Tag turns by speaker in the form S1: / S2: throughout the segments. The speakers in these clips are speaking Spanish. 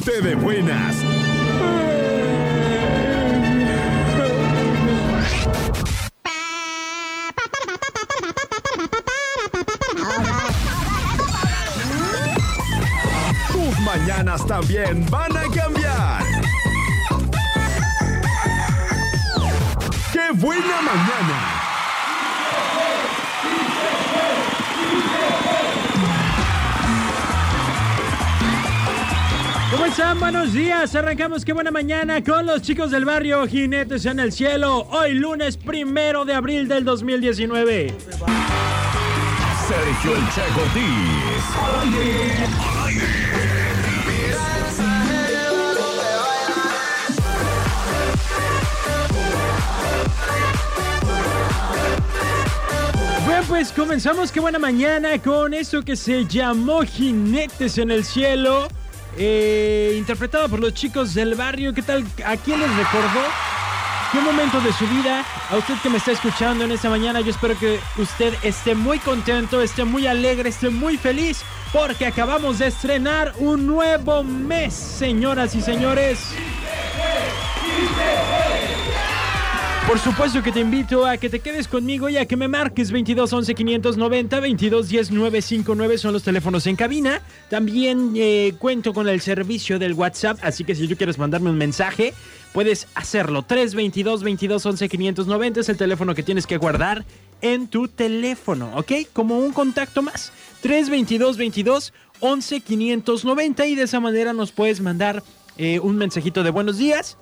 S1: ponte de buenas. Tus mañanas también van a cambiar. ¡Qué buena mañana!
S2: Están? Buenos días. Arrancamos qué buena mañana con los chicos del barrio Jinetes en el Cielo. Hoy lunes primero de abril del 2019.
S1: Sergio El Che.
S2: Bueno, pues comenzamos qué buena mañana con eso que se llamó Jinetes en el Cielo. Eh, interpretado por los chicos del barrio. ¿Qué tal? ¿A quién les recordó? ¿Qué momento de su vida? A usted que me está escuchando en esta mañana, yo espero que usted esté muy contento, esté muy alegre, esté muy feliz, porque acabamos de estrenar un nuevo mes, señoras y señores. Por supuesto que te invito a que te quedes conmigo y a que me marques 22 11 590 22 10 959 son los teléfonos en cabina. También eh, cuento con el servicio del WhatsApp, así que si tú quieres mandarme un mensaje, puedes hacerlo. 322 22 11 590 es el teléfono que tienes que guardar en tu teléfono, ¿ok? Como un contacto más. 322 22 11 590 y de esa manera nos puedes mandar eh, un mensajito de buenos días.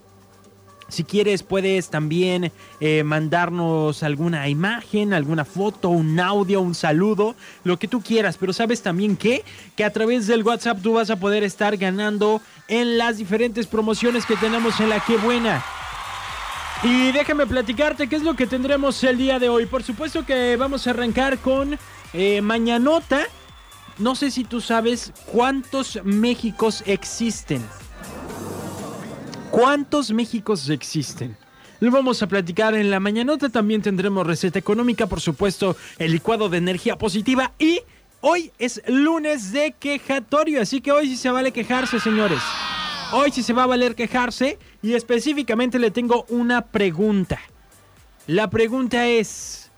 S2: Si quieres, puedes también eh, mandarnos alguna imagen, alguna foto, un audio, un saludo, lo que tú quieras. Pero sabes también que, que a través del WhatsApp tú vas a poder estar ganando en las diferentes promociones que tenemos en la Que Buena. Y déjame platicarte qué es lo que tendremos el día de hoy. Por supuesto que vamos a arrancar con eh, Mañanota. No sé si tú sabes cuántos Méxicos existen. ¿Cuántos Méxicos existen? Lo vamos a platicar en la mañanota. También tendremos receta económica, por supuesto, el licuado de energía positiva. Y hoy es lunes de quejatorio, así que hoy sí se vale quejarse, señores. Hoy sí se va a valer quejarse. Y específicamente le tengo una pregunta. La pregunta es: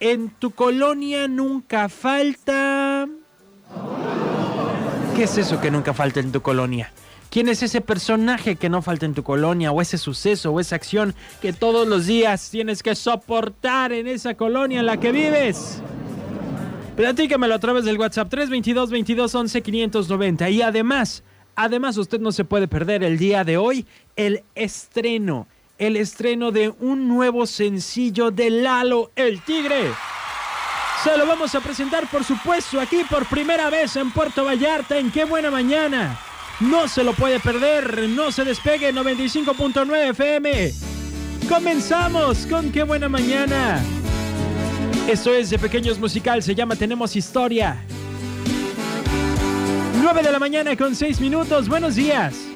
S2: ¿En tu colonia nunca falta.? ¿Qué es eso que nunca falta en tu colonia? ¿Quién es ese personaje que no falta en tu colonia o ese suceso o esa acción que todos los días tienes que soportar en esa colonia en la que vives? Platícamelo a través del WhatsApp 322 22 11 590 y además, además usted no se puede perder el día de hoy el estreno, el estreno de un nuevo sencillo de Lalo el Tigre. Se lo vamos a presentar por supuesto aquí por primera vez en Puerto Vallarta en Qué Buena Mañana. No se lo puede perder, no se despegue 95.9 FM. Comenzamos con qué buena mañana. Esto es de Pequeños Musical, se llama Tenemos Historia. 9 de la mañana con 6 minutos, buenos días.